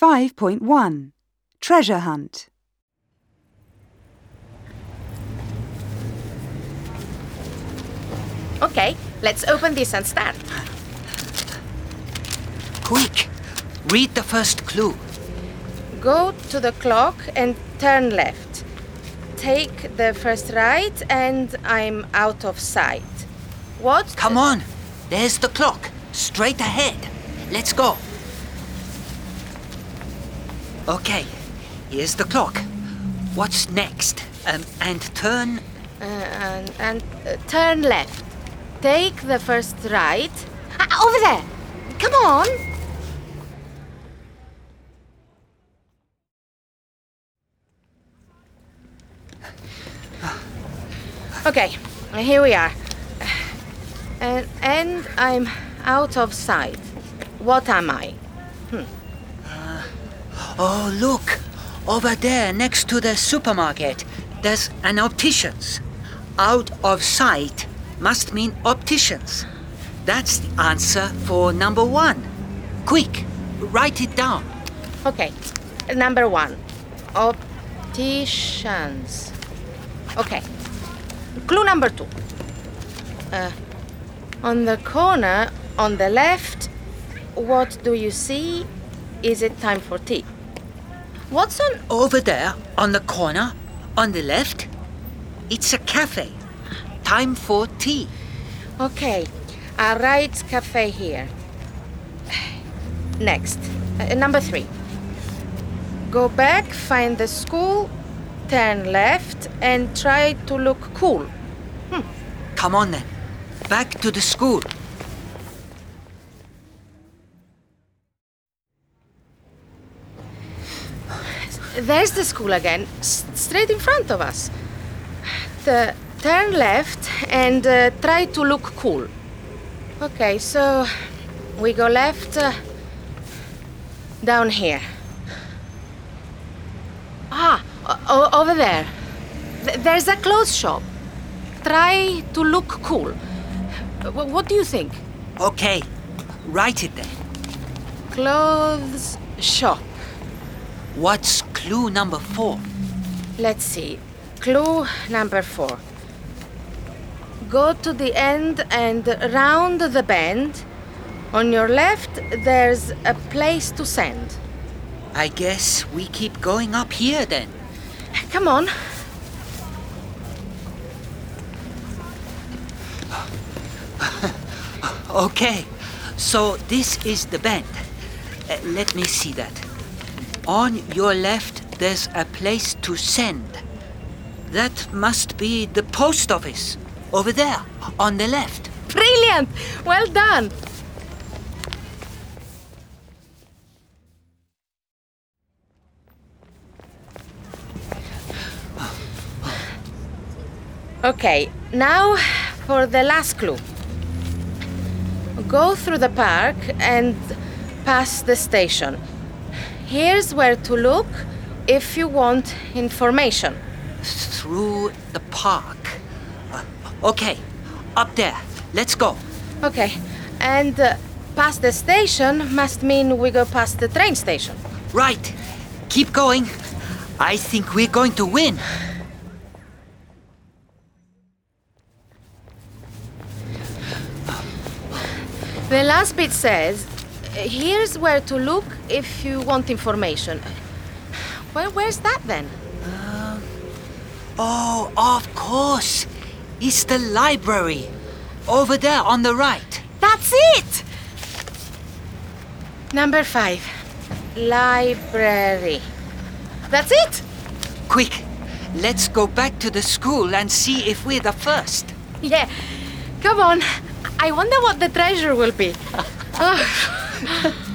5.1 Treasure Hunt. Okay, let's open this and start. Quick! Read the first clue. Go to the clock and turn left. Take the first right and I'm out of sight. What? Come on! There's the clock. Straight ahead. Let's go. Okay, here's the clock. What's next? Um, and turn. Uh, and and uh, turn left. Take the first right. Ah, over there! Come on! Okay, here we are. And, and I'm out of sight. What am I? Oh, look! Over there, next to the supermarket, there's an optician's. Out of sight must mean opticians. That's the answer for number one. Quick, write it down. Okay, number one opticians. Okay, clue number two. Uh, on the corner on the left, what do you see? Is it time for tea? What's on. Over there, on the corner, on the left, it's a cafe. Time for tea. Okay, I'll write cafe here. Next, uh, number three. Go back, find the school, turn left, and try to look cool. Come on then. Back to the school. There's the school again, straight in front of us. The turn left and uh, try to look cool. Okay, so we go left uh, down here. Ah, over there. Th- there's a clothes shop. Try to look cool. W- what do you think? Okay, write it then. Clothes shop. What's clue number four? Let's see. Clue number four. Go to the end and round the bend. On your left, there's a place to send. I guess we keep going up here then. Come on. Okay, so this is the bend. Uh, let me see that. On your left, there's a place to send. That must be the post office. Over there, on the left. Brilliant! Well done! Okay, now for the last clue. Go through the park and past the station. Here's where to look if you want information. Through the park. Uh, okay, up there. Let's go. Okay, and uh, past the station must mean we go past the train station. Right. Keep going. I think we're going to win. The last bit says, here's where to look if you want information. Well, where's that then? Uh, oh, of course. It's the library. Over there on the right. That's it! Number five, library. That's it! Quick, let's go back to the school and see if we're the first. Yeah, come on. I wonder what the treasure will be. Oh.